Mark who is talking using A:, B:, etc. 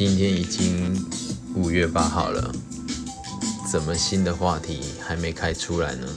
A: 今天已经五月八号了怎么新的话题还没开出来呢？